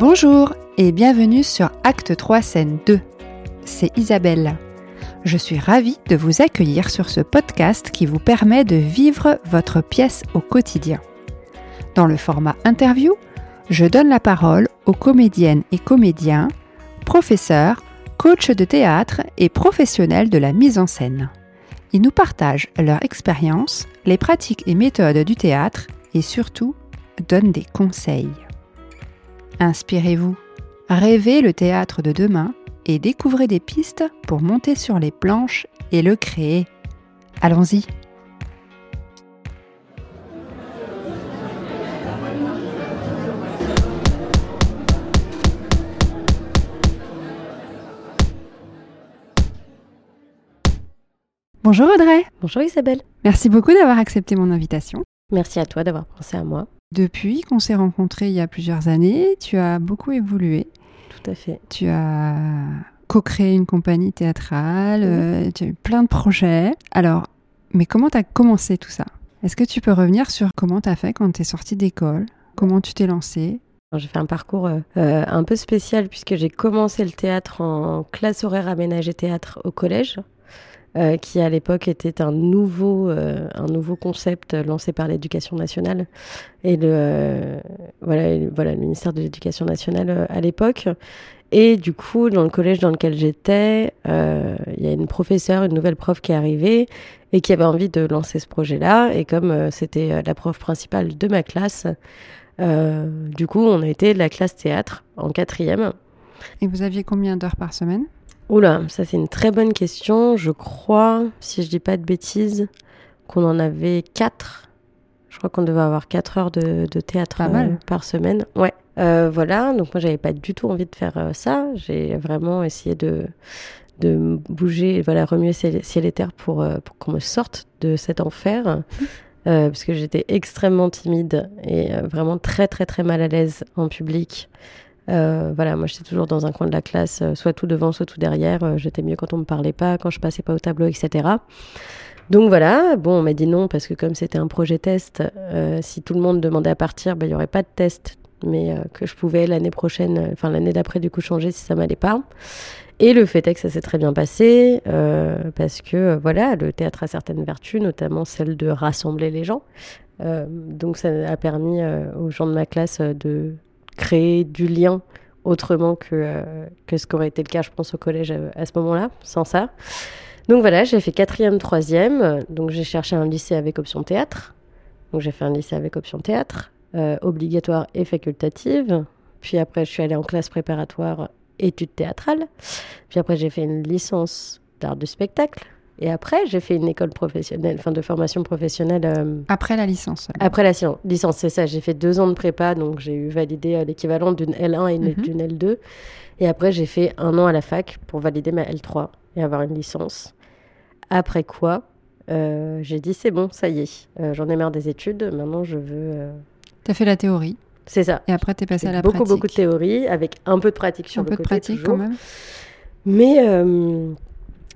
Bonjour et bienvenue sur Acte 3 scène 2. C'est Isabelle. Je suis ravie de vous accueillir sur ce podcast qui vous permet de vivre votre pièce au quotidien. Dans le format interview, je donne la parole aux comédiennes et comédiens, professeurs, coachs de théâtre et professionnels de la mise en scène. Ils nous partagent leur expérience, les pratiques et méthodes du théâtre et surtout donnent des conseils. Inspirez-vous, rêvez le théâtre de demain et découvrez des pistes pour monter sur les planches et le créer. Allons-y Bonjour Audrey Bonjour Isabelle Merci beaucoup d'avoir accepté mon invitation. Merci à toi d'avoir pensé à moi. Depuis qu'on s'est rencontrés il y a plusieurs années, tu as beaucoup évolué. Tout à fait. Tu as co-créé une compagnie théâtrale, euh, tu as eu plein de projets. Alors, mais comment tu as commencé tout ça? Est-ce que tu peux revenir sur comment tu as fait quand tu es sortie d'école? Comment tu t'es lancée? J'ai fait un parcours euh, euh, un peu spécial puisque j'ai commencé le théâtre en classe horaire aménagée théâtre au collège. Euh, qui à l'époque était un nouveau, euh, un nouveau concept lancé par l'éducation nationale et le, euh, voilà, voilà, le ministère de l'éducation nationale à l'époque. Et du coup, dans le collège dans lequel j'étais, il y a une professeure, une nouvelle prof qui est arrivée et qui avait envie de lancer ce projet-là. Et comme c'était la prof principale de ma classe, du coup, on a été la classe théâtre en quatrième. Et vous aviez combien d'heures par semaine? Oula, ça c'est une très bonne question. Je crois, si je dis pas de bêtises, qu'on en avait 4. Je crois qu'on devait avoir 4 heures de, théâtre euh, par semaine. Ouais. Euh, voilà, donc moi j'avais pas du tout envie de faire euh, ça. J'ai vraiment essayé de, de bouger, voilà, remuer ciel et terre pour, pour qu'on me sorte de cet enfer. parce que j'étais extrêmement timide et vraiment très très très mal à l'aise en public. Euh, voilà, moi j'étais toujours dans un coin de la classe, euh, soit tout devant, soit tout derrière. Euh, j'étais mieux quand on me parlait pas, quand je passais pas au tableau, etc. Donc voilà, bon, on m'a dit non parce que comme c'était un projet test, si tout le monde demandait à partir, ben, il n'y aurait pas de test, mais que je pouvais l'année prochaine, enfin l'année d'après du coup changer si ça m'allait pas. Et le fait est que ça s'est très bien passé parce que voilà, le théâtre a certaines vertus, notamment celle de rassembler les gens. donc ça a permis aux gens de ma classe de créer du lien autrement que, euh, que ce qu'aurait été le cas, je pense, au collège euh, à, ce moment-là, sans ça. Donc voilà, j'ai fait quatrième, troisième. Donc j'ai cherché un lycée avec option théâtre. Donc j'ai fait un lycée avec option théâtre, euh, obligatoire et facultative. Puis après, je suis allée en classe préparatoire études théâtrales. Puis après, j'ai fait une licence d'art du spectacle. Et après, j'ai fait une école professionnelle, enfin de formation professionnelle. Euh, après la licence. Après la licence, c'est ça. J'ai fait deux ans de prépa, donc j'ai eu validé euh, l'équivalent d'une L1 et mhm. d'une L2. Et après, j'ai fait un an à la fac pour valider ma L3 et avoir une licence. Après quoi, euh, j'ai dit c'est bon, ça y est, j'en ai marre des études, maintenant je veux. Tu as fait la théorie C'est ça. Et après, tu es passé à la beaucoup, pratique Beaucoup, beaucoup de théorie, avec un peu de pratique sur un le côté. Un peu de pratique quand même. Mais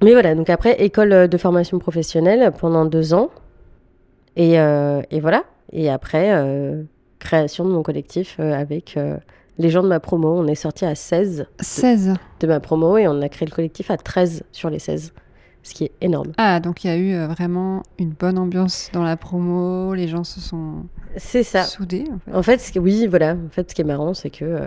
mais voilà, donc après, école de formation professionnelle pendant deux ans. Et, euh, et voilà. Et après, euh, création de mon collectif euh, avec les gens de ma promo. On est sorti à 16. 16 de, ma promo et on a créé le collectif à 13 sur les 16. Ce qui est énorme. Ah, donc il y a eu vraiment une bonne ambiance dans la promo. Les gens se sont c'est ça. soudés. En fait, en fait ce oui, voilà. En fait, ce qui est marrant, c'est que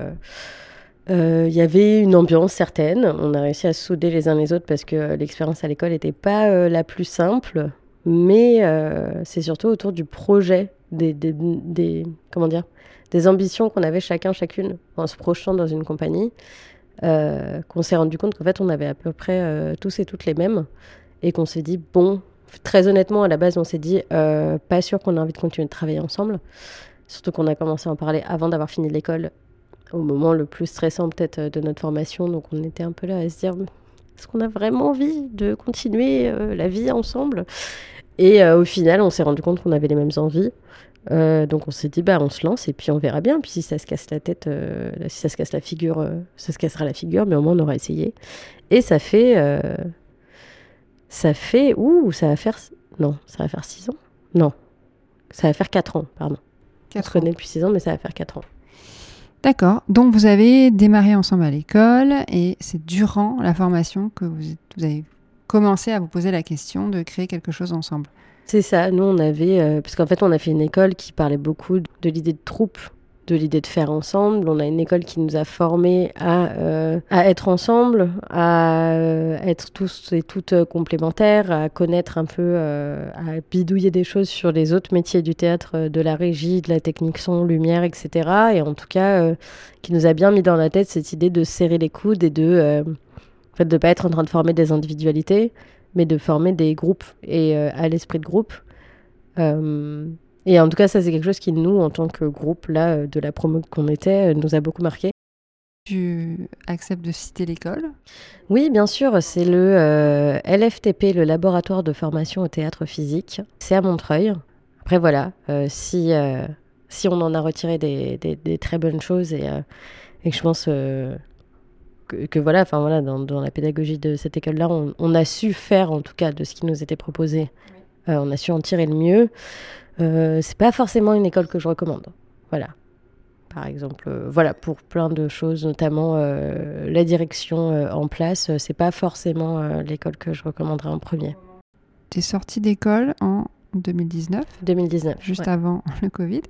il euh, y avait une ambiance certaine. On a réussi à souder les uns les autres parce que l'expérience à l'école n'était pas euh, la plus simple. Mais euh, c'est surtout autour du projet, des, des, des comment dire, des ambitions qu'on avait chacun, chacune, en se projetant dans une compagnie, qu'on s'est rendu compte qu'en fait, on avait à peu près tous et toutes les mêmes. Et qu'on s'est dit, bon, très honnêtement, à la base, on s'est dit, pas sûr qu'on a envie de continuer de travailler ensemble. Surtout qu'on a commencé à en parler avant d'avoir fini l'école au moment le plus stressant peut-être euh, de notre formation. Donc on était un peu là à se dire, est-ce qu'on a vraiment envie de continuer euh, la vie ensemble? Et euh, au final, on s'est rendu compte qu'on avait les mêmes envies. donc on s'est dit, bah on se lance et puis on verra bien. Puis si ça se casse la tête, si ça se casse la figure, ça se cassera la figure, mais au moins on aura essayé. Et ça fait, ça fait, ouh, ça va faire, non, ça va faire 6 ans? Non, ça va faire 4 ans, pardon. 4 on se connaît depuis 6 ans, mais ça va faire 4 ans. D'accord. Donc vous avez démarré ensemble à l'école et c'est durant la formation que vous, avez commencé à vous poser la question de créer quelque chose ensemble. C'est ça. Nous, on avait, euh, parce qu'en fait, on a fait une école qui parlait beaucoup de l'idée de troupe de l'idée de faire ensemble. On a une école qui nous a formés à, euh, à être ensemble, à euh, être tous et toutes euh, complémentaires, à connaître un peu, à bidouiller des choses sur les autres métiers du théâtre, de la régie, de la technique son, lumière, etc. Et en tout cas, qui nous a bien mis dans la tête cette idée de serrer les coudes et de en pas être en train de former des individualités, mais de former des groupes et à l'esprit de groupe. Et en tout cas, ça, c'est quelque chose qui, nous, en tant que groupe, là, euh, de la promo qu'on était, euh, nous a beaucoup marqué. Tu acceptes de citer l'école? Oui, bien sûr. C'est le euh, LFTP, le laboratoire de formation au théâtre physique. C'est à Montreuil. Après, voilà, si, si on en a retiré des, des, très bonnes choses et, et que je pense que, que, voilà, enfin voilà, dans, dans, la pédagogie de cette école-là, on, on, a su faire en tout cas de ce qui nous était proposé. on a su en tirer le mieux. Euh, c'est pas forcément une école que je recommande. Voilà. Par exemple, euh, voilà, pour plein de choses, notamment euh, la direction en place, c'est pas forcément l'école que je recommanderais en premier. Tu es sortie d'école en 2019 2019. Juste avant le Covid.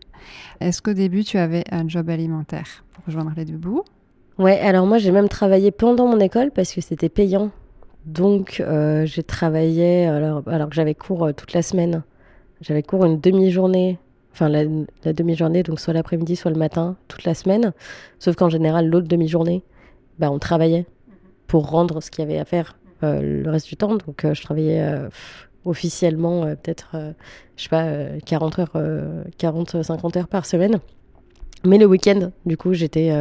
Est-ce qu'au début, tu avais un job alimentaire pour rejoindre les deux bouts? Ouais, alors moi, j'ai même travaillé pendant mon école parce que c'était payant. Donc, j'ai travaillé alors, alors que j'avais cours toute la semaine. J'avais cours une demi-journée, enfin la, demi-journée, donc soit l'après-midi, soit le matin, toute la semaine. Sauf qu'en général, l'autre demi-journée, bah, on travaillait pour rendre ce qu'il y avait à faire euh, le reste du temps. Donc euh, je travaillais euh, officiellement peut-être, je sais pas, 40 heures, 40, 50 heures par semaine. Mais le week-end, du coup, j'étais,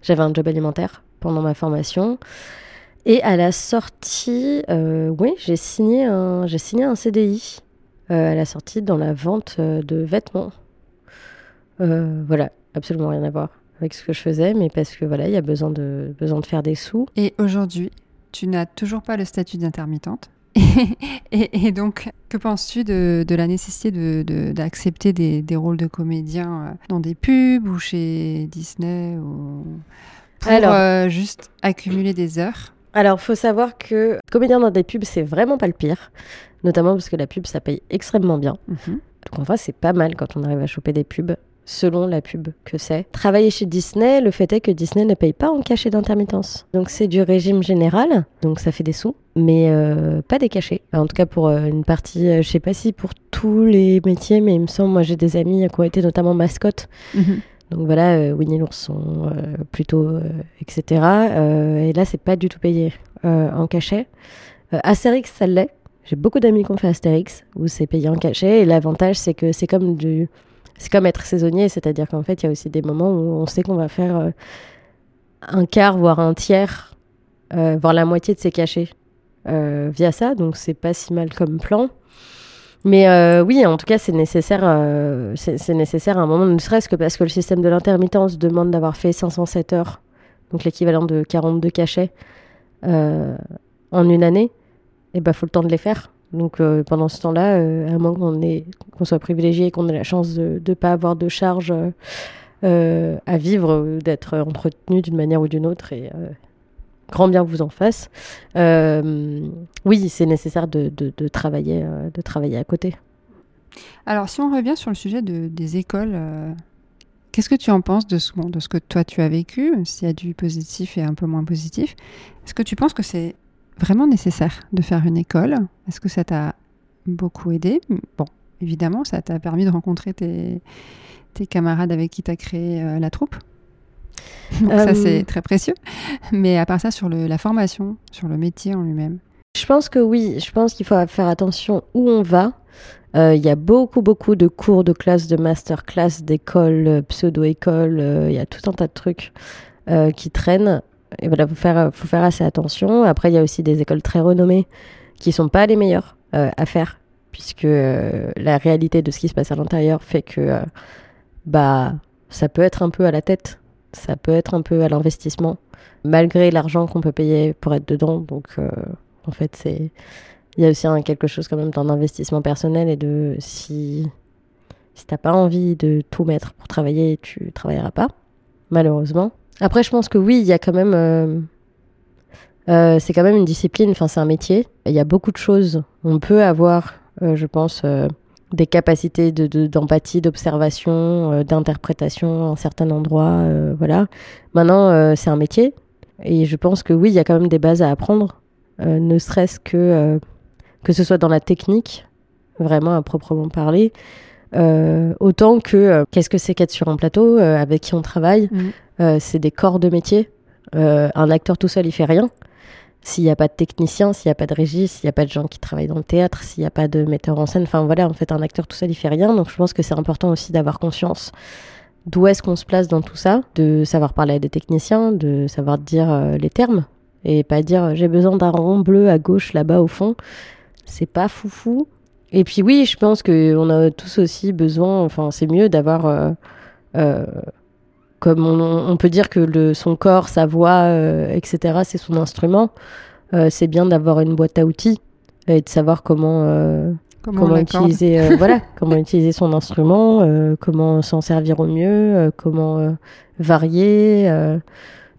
j'avais un job alimentaire pendant ma formation. Et à la sortie, oui, j'ai signé un, j'ai signé un CDI à la sortie dans la vente euh, de vêtements. Euh, voilà, absolument rien à voir avec ce que je faisais, mais parce que voilà, il y a besoin de, besoin de faire des sous. Et aujourd'hui, tu n'as toujours pas le statut d'intermittente. et, donc, que penses-tu de, de, la nécessité d'accepter de, des, des, rôles de comédien dans des pubs ou chez Disney ou pour juste accumuler des heures? Alors, faut savoir que comédien dans des pubs, c'est vraiment pas le pire notamment parce que la pub, ça paye extrêmement bien. Mhm. Donc en fait, c'est pas mal quand on arrive à choper des pubs selon la pub que c'est. Travailler chez Disney, le fait est que Disney ne paye pas en cachet d'intermittence. Donc c'est du régime général, donc ça fait des sous, mais euh, pas des cachets. En tout cas pour euh, une partie, euh, je sais pas si pour tous les métiers, mais il me semble, moi j'ai des amis qui ont été notamment mascottes. Mhm. Donc voilà, Winnie l'ourson, plutôt, etc. et là, c'est pas du tout payé en cachet. Astérix, ça l'est. J'ai beaucoup d'amis qui ont fait Astérix, où c'est payé en cachet. Et l'avantage, c'est que c'est comme du. C'est comme être saisonnier, c'est-à-dire qu'en fait, il y a aussi des moments où on sait qu'on va faire euh, un quart, voire un tiers, euh, voire la moitié de ses cachets euh, via ça. Donc, c'est pas si mal comme plan. Mais oui, en tout cas, c'est nécessaire, c'est nécessaire à un moment, ne serait-ce que parce que le système de l'intermittence demande d'avoir fait 507 heures, donc l'équivalent de 42 cachets en une année et bah faut le temps de les faire. Donc euh, pendant ce temps-là, euh, à moins qu'on qu'on soit privilégié et qu'on ait la chance de ne pas avoir de charges euh, à vivre, d'être entretenu d'une manière ou d'une autre, et grand bien vous en fasse, oui, c'est nécessaire de, travailler, de travailler à côté. Alors si on revient sur le sujet de, des écoles, qu'est-ce que tu en penses de ce, que toi tu as vécu, s'il y a du positif et un peu moins positif? Est-ce que tu penses que c'est vraiment nécessaire de faire une école? Est-ce que ça t'a beaucoup aidé? Bon, évidemment, ça t'a permis de rencontrer tes, camarades avec qui tu as créé euh, la troupe. Donc ça, euh, c'est très précieux. Mais à part ça, sur le, la formation, sur le métier en lui-même Je pense que oui. Je pense qu'il faut faire attention où on va. Euh, il y a beaucoup, beaucoup de cours de classe, de masterclass, d'écoles, pseudo-écoles. Il y a tout un tas de trucs qui traînent et voilà, faut faire, faut faire assez attention. Après, il y a aussi des écoles très renommées qui sont pas les meilleures euh, à faire, puisque euh, la réalité de ce qui se passe à l'intérieur fait que euh, bah ça peut être un peu à la tête, ça peut être un peu à l'investissement, malgré l'argent qu'on peut payer pour être dedans. Donc, en fait, c'est il y a aussi quelque chose quand même d'un investissement personnel et de si si t'as pas envie de tout mettre pour travailler, tu travailleras pas. malheureusement. Après, je pense que oui, il y a quand même. c'est quand même une discipline, enfin, c'est un métier. Il y a beaucoup de choses. On peut avoir, je pense, des capacités d'empathie, de, d'observation, d'interprétation en certains endroits. voilà. Maintenant, c'est un métier. Et je pense que oui, il y a quand même des bases à apprendre, ne serait-ce que que ce soit dans la technique, vraiment à proprement parler, euh, autant que euh, qu'est-ce que c'est qu'être sur un plateau, euh, avec qui on travaille. Mm. c'est des corps de métier. un acteur tout seul, il fait rien. S'il n'y a pas de technicien, s'il n'y a pas de régie, s'il n'y a pas de gens qui travaillent dans le théâtre, s'il n'y a pas de metteur en scène, enfin voilà, en fait, un acteur tout seul, il fait rien. Donc je pense que c'est important aussi d'avoir conscience d'où est-ce qu'on se place dans tout ça, de savoir parler à des techniciens, de savoir dire les termes et pas dire j'ai besoin d'un rond bleu à gauche là-bas au fond. C'est pas foufou. Et puis oui, je pense qu'on a tous aussi besoin, enfin c'est mieux d'avoir, euh, euh, comme on, peut dire que le, son corps, sa voix, euh, etc., c'est son instrument, c'est bien d'avoir une boîte à outils et de savoir comment, comment, utiliser, voilà, comment utiliser son instrument, comment s'en servir au mieux, comment varier.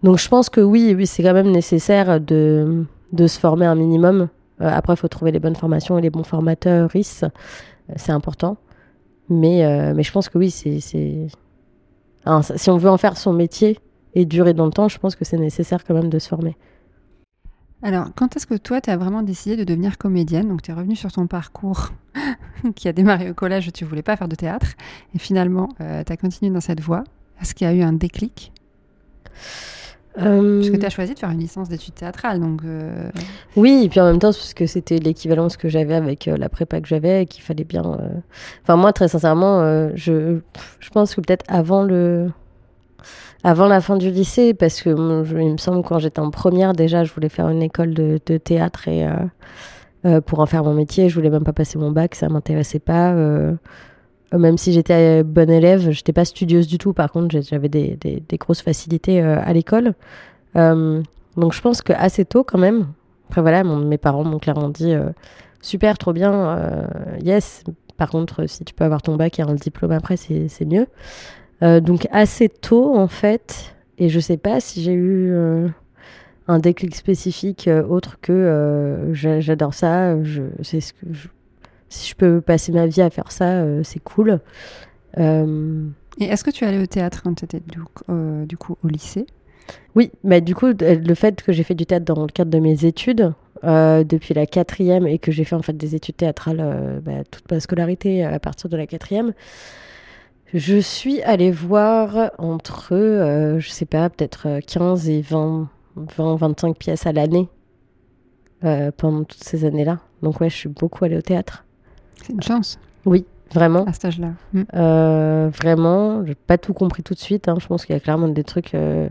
Donc je pense que oui, oui c'est quand même nécessaire de, de se former un minimum euh, après, il faut trouver les bonnes formations et les bons formateurs, RIS, euh, c'est important. Mais, euh, mais je pense que oui, c'est. Si on veut en faire son métier et durer dans le temps, je pense que c'est nécessaire quand même de se former. Alors, quand est-ce que toi, tu as vraiment décidé de devenir comédienne? Donc, tu es revenue sur ton parcours qui a démarré au collège, tu voulais pas faire de théâtre, et finalement, tu as continué dans cette voie. Est-ce qu'il y a eu un déclic? Parce que euh, tu as choisi de faire une licence d'études théâtrales, donc. Euh, oui, et puis en même temps, parce que c'était l'équivalence que j'avais avec euh, la prépa que j'avais, et qu'il fallait bien. Enfin, moi, très sincèrement, je, je pense que peut-être avant le. Avant la fin du lycée, parce que il me semble que quand j'étais en première, déjà, je voulais faire une école de, de théâtre et pour en faire mon métier, je voulais même pas passer mon bac, ça m'intéressait pas. Euh, même si j'étais bonne élève, j'étais pas studieuse du tout. Par contre, j'avais des, grosses facilités euh, à l'école. Euh, donc je pense que assez tôt quand même. Après voilà, mes parents m'ont clairement dit super, trop bien, yes. Par contre, si tu peux avoir ton bac et un diplôme après, c'est mieux. donc assez tôt en fait, et je sais pas si j'ai eu un déclic spécifique autre que j'adore ça, c'est ce que je, si je peux passer ma vie à faire ça, euh, c'est cool. Euh, Et est-ce que tu allais au théâtre quand tu étais du, euh, du, coup au lycée? Oui, mais du coup, le fait que j'ai fait du théâtre dans le cadre de mes études, depuis la quatrième, et que j'ai fait en fait des études théâtrales bah, toute ma scolarité à partir de la quatrième, je suis allée voir entre, je sais pas, peut-être 15 et 20, 20 25 pièces à l'année pendant toutes ces années-là. Donc ouais, je suis beaucoup allée au théâtre. C'est une chance. Oui, vraiment. À cet âge-là. Mm. Euh, vraiment, j'ai pas tout compris tout de suite. Hein. Je pense qu'il y a clairement des trucs euh,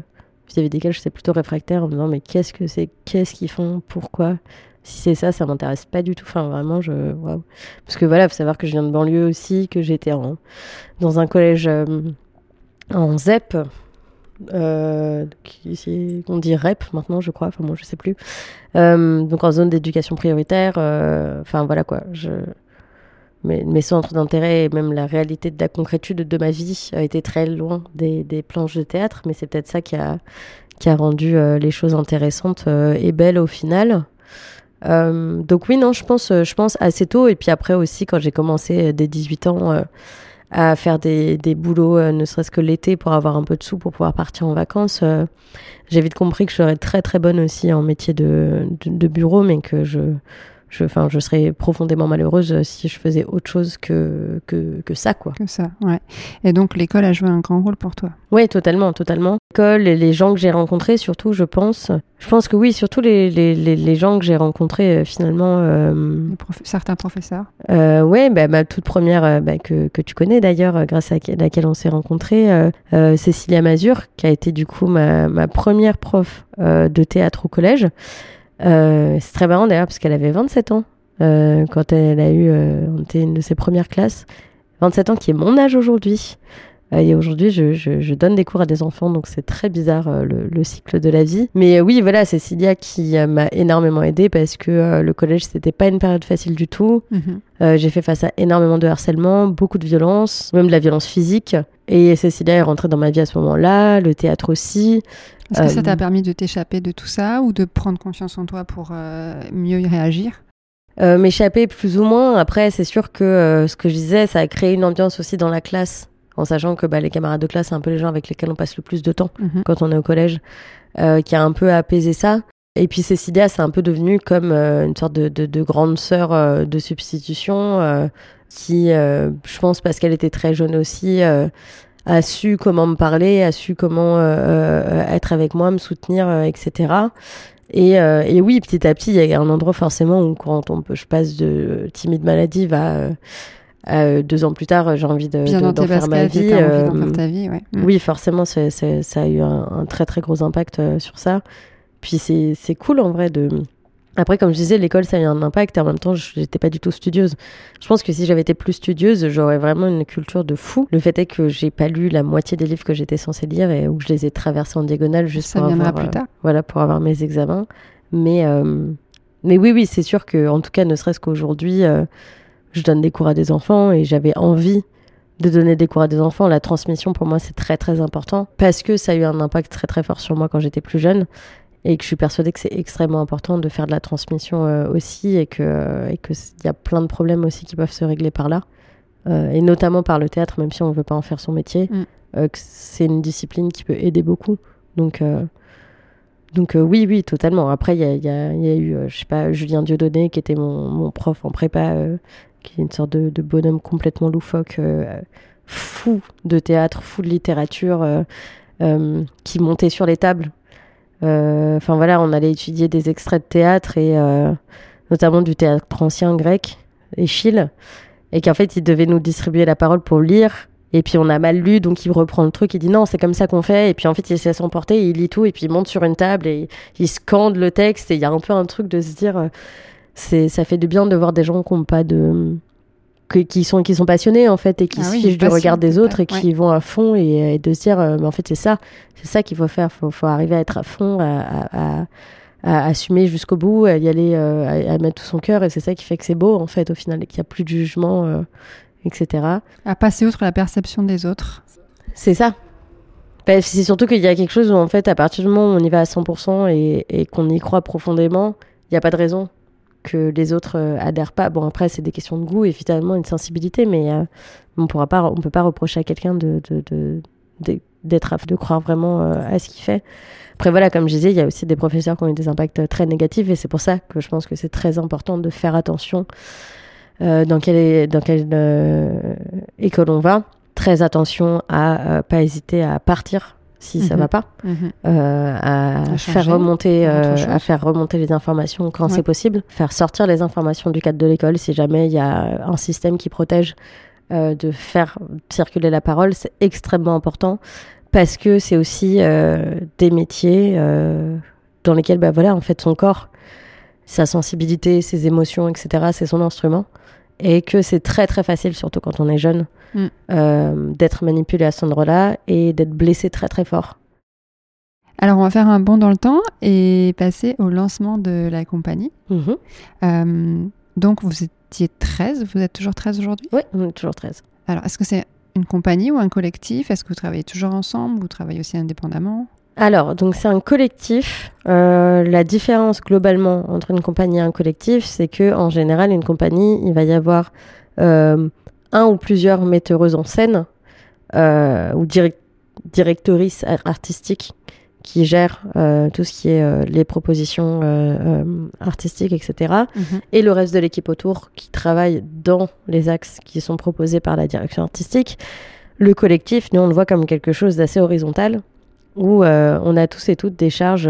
vis-à-vis desquels je suis plutôt réfractaire en me disant mais qu'est-ce que c'est Qu'est-ce qu'ils font Pourquoi? Si c'est ça, ça m'intéresse pas du tout. Enfin, vraiment, je. Waouh. Parce que voilà, faut savoir que je viens de banlieue aussi, que j'étais en... dans un collège euh, en ZEP. Euh, on dit REP maintenant, je crois. Enfin, moi, je sais plus. donc, en zone d'éducation prioritaire. Enfin, voilà quoi. Je mes, centres d'intérêt et même la réalité de la concrétude de ma vie a été très loin des, planches de théâtre, mais c'est peut-être ça qui a, qui a rendu euh, les choses intéressantes euh, et belles au final. Euh, donc oui, non, je pense, je pense assez tôt. Et puis après aussi, quand j'ai commencé dès 18 ans à faire des, des boulots, ne serait-ce que l'été, pour avoir un peu de sous pour pouvoir partir en vacances, j'ai vite compris que je serais très très bonne aussi en métier de, de bureau, mais que je je, enfin, je serais profondément malheureuse si je faisais autre chose que, que, que ça, quoi. Que ça, ouais. Et donc, l'école a joué un grand rôle pour toi? Oui, totalement, totalement. L'école et les gens que j'ai rencontrés, surtout, je pense. Je pense que oui, surtout les, les, les, gens que j'ai rencontrés, euh, finalement. Euh, certains professeurs euh, Oui, bah, ma toute première, bah, que, que tu connais d'ailleurs, grâce à laquelle on s'est rencontrés, Cécilia Mazur, qui a été du coup ma, ma première prof de théâtre au collège. Euh, c'est très marrant d'ailleurs parce qu'elle avait 27 ans euh, quand elle a eu, euh, on était une de ses premières classes. 27 ans qui est mon âge aujourd'hui. Et aujourd'hui, je, je, je, donne des cours à des enfants, donc c'est très bizarre euh, le, le, cycle de la vie. Mais oui, voilà, c'est Cilia qui m'a énormément aidée parce que le collège, c'était pas une période facile du tout. Mm-hmm. J'ai fait face à énormément de harcèlement, beaucoup de violence, même de la violence physique. Et Cécilia est rentrée dans ma vie à ce moment-là, le théâtre aussi. Est-ce que ça t'a permis de t'échapper de tout ça ou de prendre confiance en toi pour mieux y réagir? Euh, m'échapper plus ou moins. Après, c'est sûr que euh, ce que je disais, ça a créé une ambiance aussi dans la classe, en sachant que bah, les camarades de classe, c'est un peu les gens avec lesquels on passe le plus de temps mhm. quand on est au collège, euh, qui a un peu apaisé ça. Et puis Cécilia, c'est un peu devenu comme une sorte de, de, de grande sœur de substitution, qui, je pense, parce qu'elle était très jeune aussi, a su comment me parler, a su comment être avec moi, me soutenir, etc. Et, euh, et, oui, petit à petit, il y a un endroit forcément où quand on peut, je passe de timide maladie va euh, deux ans plus tard, j'ai envie de, d'en faire ma vie. Euh, faire ta vie ouais. Mm. Oui, forcément, c'est, ça a eu un, un, très très gros impact euh, sur ça. Puis c'est, c'est cool en vrai de après, comme je disais, l'école, ça a eu un impact et en même temps, je n'étais pas du tout studieuse. Je pense que si j'avais été plus studieuse, j'aurais vraiment une culture de fou. Le fait est que j'ai pas lu la moitié des livres que j'étais censée lire et où je les ai traversés en diagonale juste ça pour avoir, plus euh, tard. voilà, pour avoir mes examens. Mais, euh, mais oui, oui, c'est sûr que, en tout cas, ne serait-ce qu'aujourd'hui, euh, je donne des cours à des enfants et j'avais envie de donner des cours à des enfants. La transmission, pour moi, c'est très, très important parce que ça a eu un impact très, très fort sur moi quand j'étais plus jeune et que je suis persuadée que c'est extrêmement important de faire de la transmission euh, aussi et que et que y a plein de problèmes aussi qui peuvent se régler par là euh, et notamment par le théâtre même si on veut pas en faire son métier mm. euh, c'est une discipline qui peut aider beaucoup donc donc oui oui totalement après il y a, y, a, y a, eu je sais pas Julien Dieudonné qui était mon, mon prof en prépa qui est une sorte de, de bonhomme complètement loufoque fou de théâtre fou de littérature qui montait sur les tables enfin voilà, on allait étudier des extraits de théâtre et euh, notamment du théâtre ancien grec, Échille, et qu'en fait il devait nous distribuer la parole pour lire. Et puis on a mal lu, donc il reprend le truc, il dit non, c'est comme ça qu'on fait. Et puis en fait il se laisse emporter, il lit tout, et puis il monte sur une table et il scande le texte. Et il y a un peu un truc de se dire, euh, c'est ça fait du bien de voir des gens qui n'ont pas de qui sont qui sont passionnés en fait et qui ah se fichent du regard des autres et qui vont à fond et, et de se dire euh, mais en fait c'est ça. C'est ça qu'il faut faire. Faut faut arriver à être à fond à, à, à, à assumer jusqu'au bout à y aller euh, à, mettre tout son cœur. Et c'est ça qui fait que c'est beau en fait au final et qu'il n'y a plus de jugement euh, etc à passer outre la perception des autres. C'est ça. Bah, c'est surtout qu'il y a quelque chose où en fait à partir du moment où on y va à 100% et, et qu'on y croit profondément il n'y a pas de raison que les autres euh, adhèrent pas. Bon, après, c'est des questions de goût et finalement une sensibilité, mais euh, on pourra pas, on peut pas reprocher à quelqu'un de, d'être de croire vraiment euh, à ce qu'il fait. Après voilà, comme je disais, il y a aussi des professeurs qui ont eu des impacts très négatifs et c'est pour ça que je pense que c'est très important de faire attention euh, dans quelle, dans quelle euh, école on va. Très attention à pas hésiter à partir si ça va pas, Mhm. euh, à, À faire remonter, euh, à faire remonter les informations quand Ouais. c'est possible, faire sortir les informations du cadre de l'école si jamais il y a un système qui protège euh, de faire circuler la parole, c'est extrêmement important parce que c'est aussi euh, des métiers euh, dans lesquels, bah voilà, en fait, son corps, sa sensibilité, ses émotions, etc., c'est son instrument. Et que c'est très très facile, surtout quand on est jeune, Mm. euh, d'être manipulé à cet endroit-là et d'être blessé très très fort. Alors, on va faire un bond dans le temps et passer au lancement de la compagnie. Mhm. Euh, donc, vous étiez 13, vous êtes toujours 13 aujourd'hui? Oui, on est toujours 13. Alors, est-ce que c'est une compagnie ou un collectif? Est-ce que vous travaillez toujours ensemble? Vous travaillez aussi indépendamment? Alors, donc c'est un collectif. Euh, la différence globalement entre une compagnie et un collectif, c'est que en général, une compagnie, il va y avoir euh, un ou plusieurs metteuses en scène euh, ou direct directrices ar- artistiques qui gèrent euh, tout ce qui est euh, les propositions artistiques, etc. et le reste de l'équipe autour qui travaille dans les axes qui sont proposés par la direction artistique. Le collectif, nous, on le voit comme quelque chose d'assez horizontal, où on a tous et toutes des charges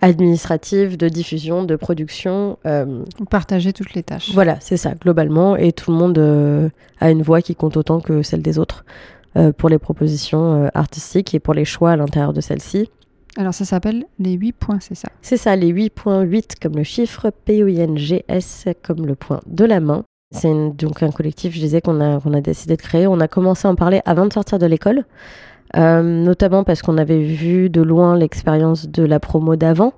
administratives, de diffusion, de production. euh, Vous partagez toutes les tâches. voilà, c'est ça, globalement, et tout le monde euh, a une voix qui compte autant que celle des autres euh, pour les propositions artistiques et pour les choix à l'intérieur de celles-ci. Alors, ça s'appelle les 8 points, c'est ça? C'est ça, les 8.8 comme le chiffre, P-O-I-N-G-S comme le point de la main. C'est donc un collectif, je disais, qu'on a, qu'on a décidé de créer. On a commencé à en parler avant de sortir de l'école, euh, notamment parce qu'on avait vu de loin l'expérience de la promo d'avant,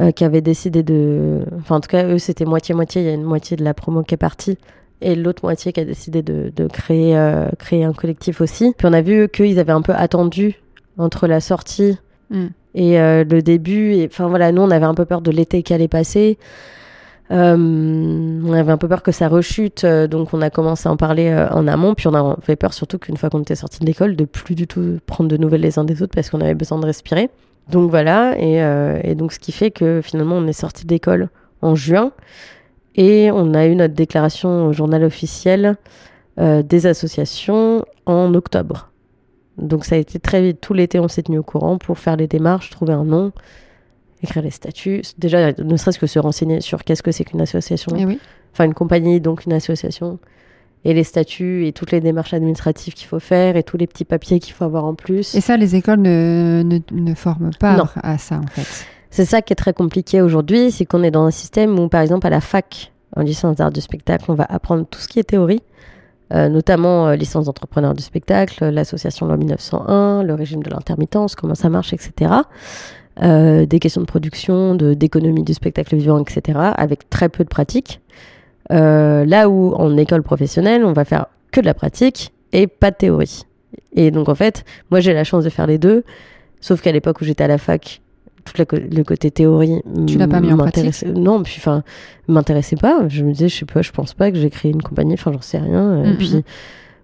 euh, qui avait décidé de... Enfin, en tout cas, eux, c'était moitié-moitié. Il y a une moitié de la promo qui est partie et l'autre moitié qui a décidé de, de créer, euh, créer un collectif aussi. Puis on a vu qu'ils avaient un peu attendu entre la sortie Mm. et euh, le début. Et enfin voilà, nous, on avait un peu peur de l'été qui allait passer. Euh, on avait un peu peur que ça rechute, euh, donc on a commencé à en parler euh, en amont. Puis on avait peur surtout qu'une fois qu'on était sorti de l'école, de plus du tout prendre de nouvelles les uns des autres parce qu'on avait besoin de respirer. Donc voilà, et, et donc ce qui fait que finalement on est sorti d'école en juin et on a eu notre déclaration au journal officiel des associations en octobre. Donc ça a été très vite, tout l'été on s'est tenu au courant pour faire les démarches, trouver un nom, écrire les statuts. Déjà, ne serait-ce que se renseigner sur qu'est-ce que c'est qu'une association, Eh oui. enfin une compagnie, donc une association, et les statuts et toutes les démarches administratives qu'il faut faire et tous les petits papiers qu'il faut avoir en plus. Et ça, les écoles ne, ne, ne forment pas Non. à ça, en fait. C'est ça qui est très compliqué aujourd'hui, c'est qu'on est dans un système où, par exemple, à la fac, en licence d'art du spectacle, on va apprendre tout ce qui est théorie, euh, notamment euh, licence d'entrepreneur du spectacle, l'association loi 1901, le régime de l'intermittence, comment ça marche, etc. Euh, des questions de production, de- d'économie du spectacle vivant, etc., avec très peu de pratique. Euh, là où, en école professionnelle, on va faire que de la pratique et pas de théorie. Et donc, en fait, moi, j'ai la chance de faire les deux, sauf qu'à l'époque où j'étais à la fac, tout la le côté théorie Tu l'as pas mis en m'intéressait- Non, puis enfin, m'intéressait pas. Je me disais, je sais pas, je pense pas que j'ai créé une compagnie, enfin, j'en sais rien. Et Mhm. puis,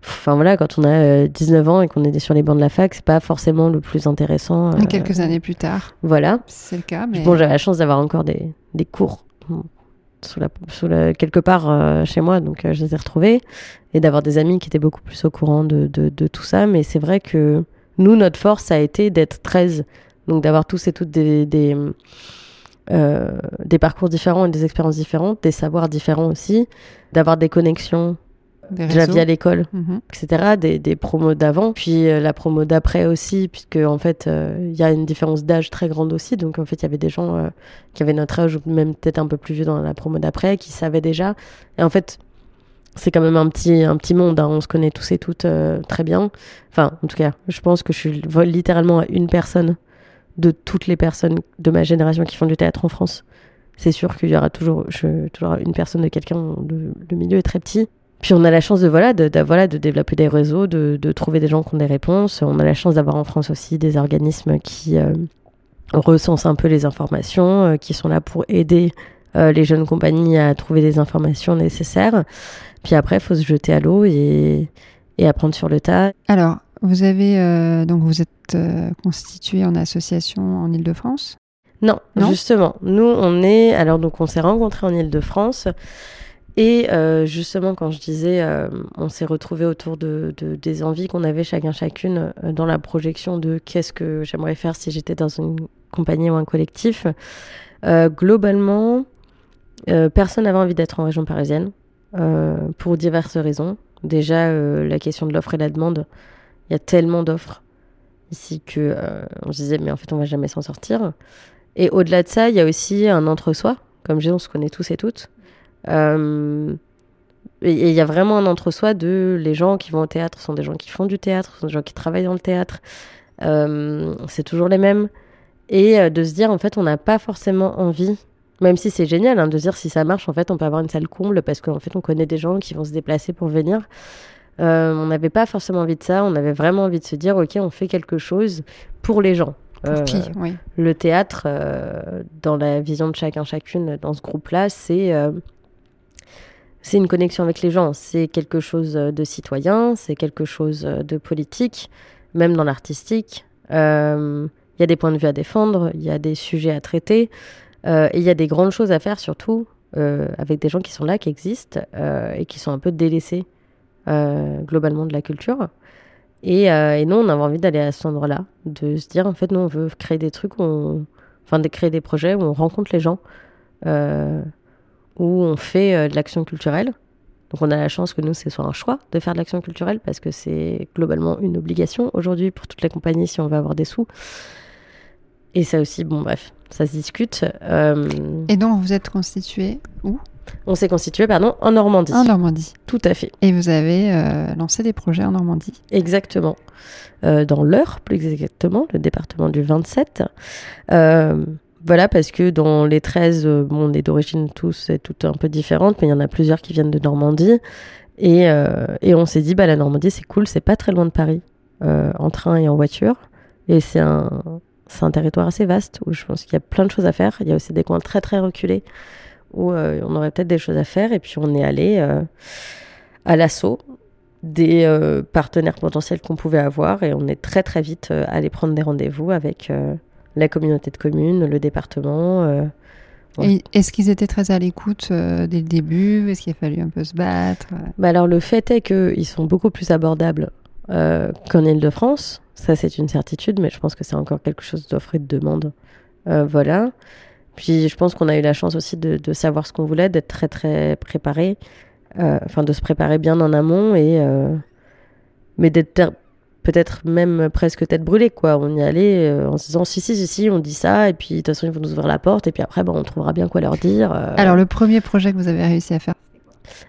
enfin voilà, quand on a euh, 19 ans et qu'on est sur les bancs de la fac, c'est pas forcément le plus intéressant. euh, Quelques années plus tard, Voilà. c'est le cas. Mais... Bon, j'avais la chance d'avoir encore des, des cours sous la, sous la, quelque part euh, chez moi, donc euh, je les ai retrouvés, et d'avoir des amis qui étaient beaucoup plus au courant de, de, de tout ça. Mais c'est vrai que nous, notre force, ça a été d'être 13, donc d'avoir tous et toutes des, des, euh, des parcours différents et des expériences différentes, des savoirs différents aussi, d'avoir des connexions déjà via l'école Mhm. etc. Des, des promos d'avant, puis euh, la promo d'après aussi, puisque en fait euh, il y a une différence d'âge très grande aussi. Donc en fait il y avait des gens euh, qui avaient notre âge ou même peut-être un peu plus vieux dans la promo d'après, qui savaient déjà. Et en fait c'est quand même un petit un petit monde. hein. On se connaît tous et toutes euh, très bien. Enfin en tout cas je pense que je suis littéralement à une personne de toutes les personnes de ma génération qui font du théâtre en France. C'est sûr qu'il y aura toujours, je, toujours une personne de quelqu'un. Le, le milieu est très petit. Puis on a la chance de voilà de, de- voilà de développer des réseaux, de, de trouver des gens qui ont des réponses. On a la chance d'avoir en France aussi des organismes qui euh, recensent un peu les informations, euh, qui sont là pour aider euh, les jeunes compagnies à trouver des informations nécessaires. Puis après, il faut se jeter à l'eau et, et apprendre sur le tas. Alors, vous avez donc vous êtes constitué en association en Ile-de-France Non, Non? justement, nous on est alors donc on s'est rencontrés en Île-de-France et euh, justement quand je disais euh, on s'est retrouvés autour de, de- des envies qu'on avait chacun chacune euh, dans la projection de qu'est-ce que j'aimerais faire si j'étais dans une compagnie ou un collectif. Globalement, personne n'avait envie d'être en région parisienne pour diverses raisons. Déjà la question de l'offre et la demande, il y a tellement d'offres ici que on se disait mais en fait on va jamais s'en sortir. Et au-delà de ça, il y a aussi un entre-soi. Comme je dis, on se connaît tous et toutes. Euh, et il y a vraiment un entre-soi de les gens qui vont au théâtre sont des gens qui font du théâtre, sont des gens qui travaillent dans le théâtre. Euh, c'est toujours les mêmes. Et euh, de se dire, en fait, on n'a pas forcément envie, même si c'est génial, hein, de se dire si ça marche, en fait, on peut avoir une salle comble parce qu'en fait, on connaît des gens qui vont se déplacer pour venir. Euh, on n'avait pas forcément envie de ça. On avait vraiment envie de se dire, OK, on fait quelque chose pour les gens. Pour Euh, qui Oui. le théâtre, dans la vision de chacun chacune dans ce groupe-là, c'est c'est une connexion avec les gens. C'est quelque chose de citoyen, c'est quelque chose de politique, même dans l'artistique. Euh, Il y a des points de vue à défendre, il y a des sujets à traiter, euh, et il y a des grandes choses à faire surtout euh, avec des gens qui sont là, qui existent euh, et qui sont un peu délaissés euh, globalement de la culture. Et, euh, nous, on avait envie d'aller à cet endroit-là, de se dire, en fait, nous, on veut créer des trucs, enfin, de créer des projets où on rencontre les gens, euh, où on fait euh, de l'action culturelle. Donc, on a la chance que nous, ce soit un choix de faire de l'action culturelle, parce que c'est globalement une obligation aujourd'hui pour toutes les compagnies si on veut avoir des sous. Et ça aussi, bon, bref, ça se discute. Euh, Et donc, vous êtes constitué où? On s'est constitué, pardon, en Normandie. En Normandie. Tout à fait. Et vous avez euh, lancé des projets en Normandie? Exactement. Euh, dans l'Eure, plus exactement, le département du 27. Voilà, parce que dans les 13, euh, bon, on est d'origine tous et toutes un peu différentes, mais il y en a plusieurs qui viennent de Normandie. Et, euh, on s'est dit, bah, la Normandie, c'est cool, c'est pas très loin de Paris, euh, en train et en voiture. Et c'est un, territoire assez vaste où je pense qu'il y a plein de choses à faire. Il y a aussi des coins très très reculés où on aurait peut-être des choses à faire. Et puis on est allé à l'assaut des partenaires potentiels qu'on pouvait avoir et on est très très vite allé prendre des rendez-vous avec la communauté de communes, le département. euh. Ouais. Est-ce qu'ils étaient très à l'écoute euh, dès le début? Est-ce qu'il a fallu un peu se battre? Bah alors le fait est qu'ils sont beaucoup plus abordables euh, qu'en Ile-de-France. Ça c'est une certitude, mais je pense que c'est encore quelque chose d'offre et de demande. Voilà. Puis je pense qu'on a eu la chance aussi de, de savoir ce qu'on voulait, d'être très très préparé, enfin de se préparer bien en amont et mais d'être peut-être même presque tête brûlée quoi. On y allait euh, en se disant si si si si on dit ça et puis de toute façon ils vont nous ouvrir la porte et puis après bon, on trouvera bien quoi leur dire. euh. Alors, le premier projet que vous avez réussi à faire?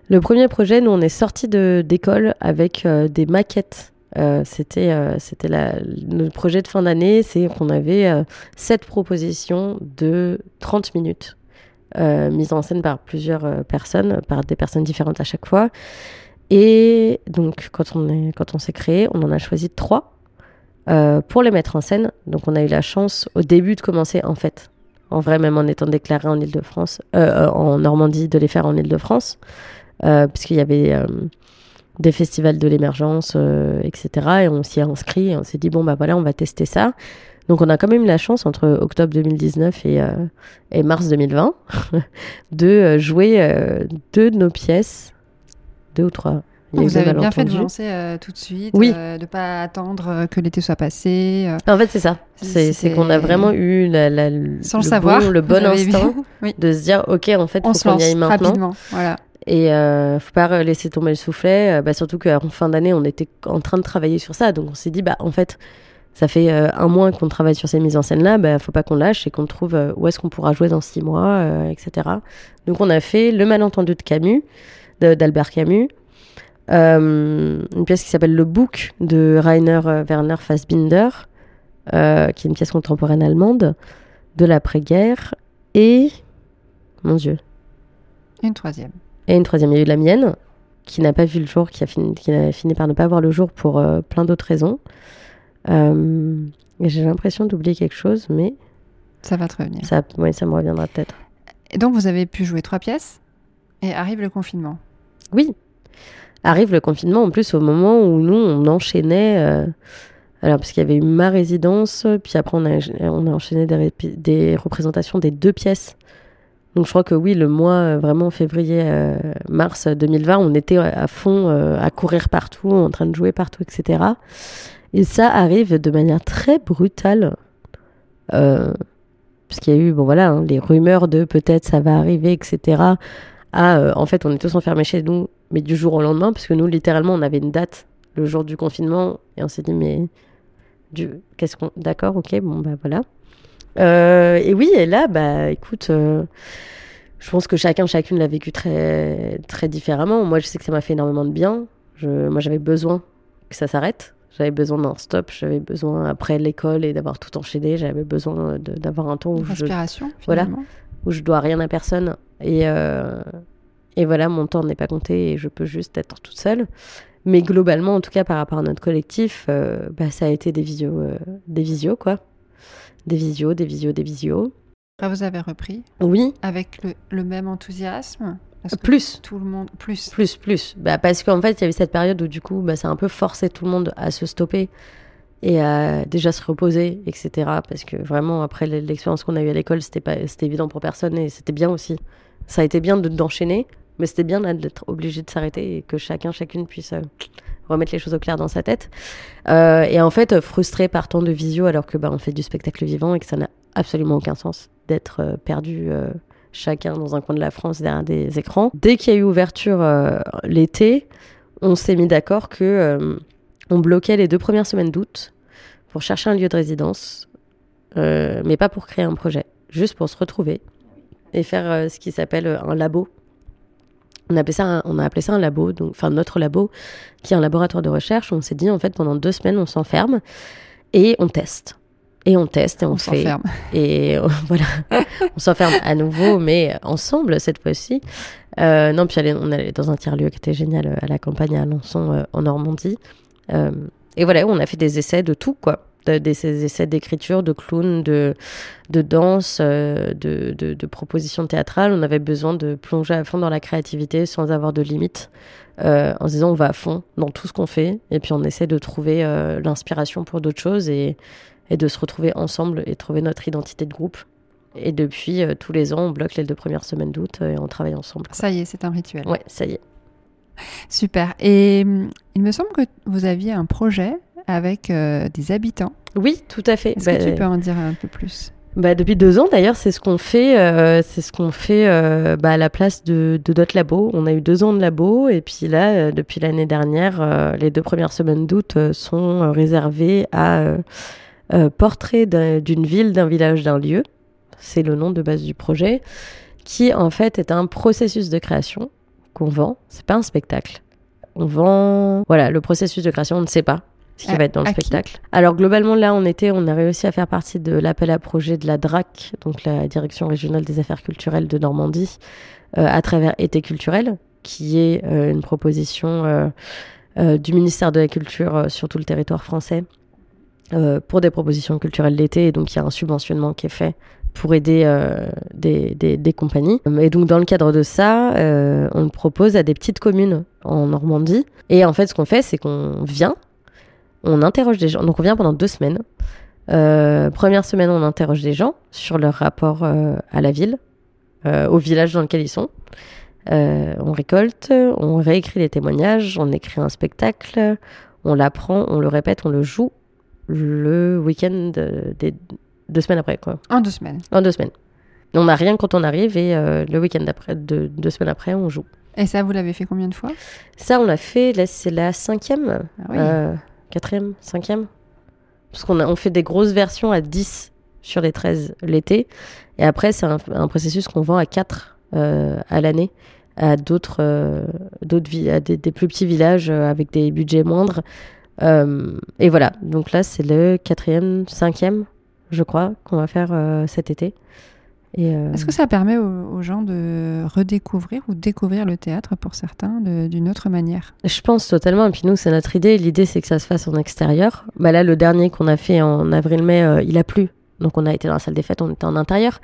Le premier projet, nous, on est sorti de d'école avec euh, des maquettes. C'était c'était le projet de fin d'année, c'est qu'on avait sept propositions de 30 minutes mises en scène par plusieurs personnes, par des personnes différentes à chaque fois. Et donc, quand on est s'est créé, on en a choisi trois euh, pour les mettre en scène. Donc, on a eu la chance au début de commencer en fait, en vrai, même en étant déclaré en Île-de-France, euh, euh, en Normandie, de les faire en Île-de-France euh, puisqu'il y avait des festivals de l'émergence, etc. Et on s'y a inscrit et on s'est dit, bon, bah voilà, on va tester ça. Donc on a quand même eu la chance, entre octobre 2019 et, mars 2020, de jouer deux de nos pièces, deux ou trois. Il Vous avez bien fait de vous lancer euh, tout de suite, Oui. euh, de pas attendre euh, que l'été soit passé. euh, En fait, c'est ça. C'est qu'on a vraiment eu la, la- sans le, savoir. bon, le bon oui. de se dire, ok, en fait, On faut se lance y aille maintenant. rapidement. Voilà. Et euh, faut pas laisser tomber le soufflet, bah, surtout qu'en fin d'année, on était en train de travailler sur ça. Donc on s'est dit, bah en fait, ça fait un mois qu'on travaille sur ces mises en scène-là, bah faut pas qu'on lâche et qu'on trouve où est-ce qu'on pourra jouer dans six mois, etc. Donc on a fait Le malentendu de Camus, d'Albert Camus, euh, une pièce qui s'appelle Le Book de Rainer euh, Werner Fassbinder, euh, qui est une pièce contemporaine allemande de l'après-guerre, et mon Dieu, Une troisième. et une troisième, il y a eu la mienne, qui n'a pas vu le jour, qui a fini, qui a fini par ne pas voir le jour pour euh, plein d'autres raisons. J'ai l'impression d'oublier quelque chose, mais Ça va te revenir. ça, ouais, ça me reviendra peut-être. Et donc, vous avez pu jouer trois pièces et arrive le confinement. Oui, arrive le confinement, en plus au moment où nous, on enchaînait... euh, alors, parce qu'il y avait eu ma résidence, puis après, on a, enchaîné des, représentations des deux pièces. Donc, je crois que oui, le mois, euh, vraiment février-mars 2020, on était à fond euh, à courir partout, en train de jouer partout, etc. Et ça arrive de manière très brutale. Euh, parce qu'il y a eu, bon voilà, hein, les rumeurs de peut-être ça va arriver, etc. À, euh, en fait, on est tous enfermés chez nous, mais du jour au lendemain, parce que nous, littéralement, on avait une date le jour du confinement, et on s'est dit, mais du... qu'est-ce qu'on. D'accord, ok, bon, bah voilà. Euh, et oui, et là, bah écoute, euh, je pense que chacun, chacune l'a vécu très, très différemment. Moi, je sais que ça m'a fait énormément de bien. Je... Moi, j'avais besoin que ça s'arrête. J'avais besoin d'un stop. J'avais besoin, après l'école et d'avoir tout enchaîné, j'avais besoin d'avoir un temps où je Voilà. où je dois rien à personne. Et, euh, et voilà, mon temps n'est pas compté et je peux juste être toute seule. Mais globalement, en tout cas, par rapport à notre collectif, euh, bah, ça a été des visios, euh, des visios, quoi. Des visios, des visios, des visios. Après, vous avez repris Oui, avec le, le même enthousiasme Parce que plus. Tout le monde. Plus. Plus, plus. Bah, parce qu'en fait, il y avait cette période où, du coup, bah, ça a un peu forcé tout le monde à se stopper et à déjà se reposer, etc. Parce que vraiment, après l'expérience qu'on a eue à l'école, c'était pas, c'était évident pour personne et c'était bien aussi. Ça a été bien de- d'enchaîner, mais c'était bien d'être obligé de s'arrêter et que chacun, chacune puisse euh, remettre les choses au clair dans sa tête. Euh, et en fait, euh, frustré par tant de visio alors que bah, on fait du spectacle vivant et que ça n'a absolument aucun sens d'être perdu. chacun dans un coin de la France derrière des écrans. Dès qu'il y a eu ouverture l'été, on s'est mis d'accord que on bloquait les deux premières semaines d'août pour chercher un lieu de résidence, mais pas pour créer un projet, juste pour se retrouver et faire euh, ce qui s'appelle euh, un labo On a appelé ça un, on a appelé ça un labo, donc, enfin notre labo, qui est un laboratoire de recherche. On s'est dit, en fait, pendant deux semaines, on s'enferme et on teste. Et on teste et on, On fait. s'enferme. Et euh, voilà, on s'enferme à nouveau, mais ensemble cette fois-ci. Euh, non, puis allez, on allait dans un tiers-lieu qui était génial à la campagne à Alençon, euh, en Normandie. Euh, et voilà, on a fait des essais de tout, quoi. De- des, des essais d'écriture, de clown, de, de danse, euh, de, de, de propositions théâtrales. On avait besoin de plonger à fond dans la créativité sans avoir de limites. euh, en se disant, on va à fond dans tout ce qu'on fait. Et puis, on essaie de trouver euh, l'inspiration pour d'autres choses et, et de se retrouver ensemble et trouver notre identité de groupe. Et depuis, euh, tous les ans, on bloque les deux premières semaines d'août et on travaille ensemble. quoi. Ça y est, c'est un rituel. Ouais, ça y est. Super. Et hum, il me semble que vous aviez un projet avec euh, des habitants. Oui, tout à fait. Est-ce Bah, que tu peux en dire un peu plus? bah, depuis deux ans, d'ailleurs, c'est ce qu'on fait. euh, c'est ce qu'on fait euh, bah, à la place de, de notre labo. On a eu deux ans de labo et puis là, euh, depuis l'année dernière, les deux premières semaines d'août sont réservées à portrait d'un- d'une ville, d'un village, d'un lieu. C'est le nom de base du projet, qui en fait est un processus de création qu'on vend. C'est pas un spectacle. On vend, voilà, le processus de création. On ne sait pas ce qui À- va être dans le spectacle. Alors globalement, là, on était, on a réussi à faire partie de l'appel à projet de la DRAC, donc la Direction régionale des affaires culturelles de Normandie, euh, à travers Été culturel, qui est euh, une proposition euh, du ministère de la Culture sur tout le territoire français pour des propositions culturelles l'été. Et donc, il y a un subventionnement qui est fait pour aider euh, des, des, des compagnies. Et donc, dans le cadre de ça, euh, on le propose à des petites communes en Normandie. Et en fait, ce qu'on fait, c'est qu'on vient, on interroge des gens. Donc, on vient pendant deux semaines. Euh, première semaine, on interroge des gens sur leur rapport euh, à la ville, euh, au village dans lequel ils sont. On récolte, on réécrit les témoignages, on écrit un spectacle, on l'apprend, on le répète, on le joue le week-end des deux semaines après, quoi. En deux semaines. En deux semaines. On n'a rien quand on arrive et le week-end d'après, de, deux semaines après, on joue. Et ça, vous l'avez fait combien de fois? Ça, on l'a fait, là, c'est la cinquième, Ah oui. Quatrième, cinquième? Parce qu'on fait des grosses versions à 10 sur les 13 l'été. Et après, c'est un, processus qu'on vend à 4 euh, à l'année à d'autres euh, à des, plus petits villages euh, avec des budgets moindres. Euh, et voilà, donc là, c'est le quatrième, cinquième, je crois, qu'on va faire cet été. Euh, Est-ce que ça permet aux, aux gens de redécouvrir ou découvrir le théâtre pour certains d'une autre manière? Je pense totalement. Et puis nous, c'est notre idée. L'idée, c'est que ça se fasse en extérieur. Bah là, le dernier qu'on a fait en avril-mai, euh, il a plu. Donc on a été dans la salle des fêtes, on était en intérieur.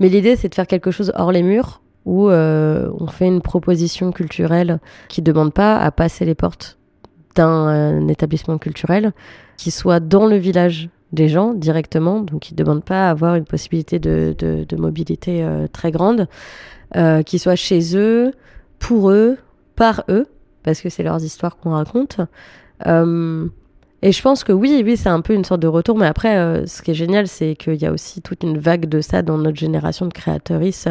Mais l'idée, c'est de faire quelque chose hors les murs où euh, on fait une proposition culturelle qui demande pas à passer les portes d'un euh, établissement culturel, qui soit dans le village des gens directement, donc qui ne demande pas à avoir une possibilité de, de- mobilité euh, très grande, euh, qui soit chez eux, pour eux, par eux, parce que c'est leurs histoires qu'on raconte. Euh, et je pense que oui, oui, c'est un peu une sorte de retour. Mais après, ce qui est génial, c'est qu'il y a aussi toute une vague de ça dans notre génération de créatrices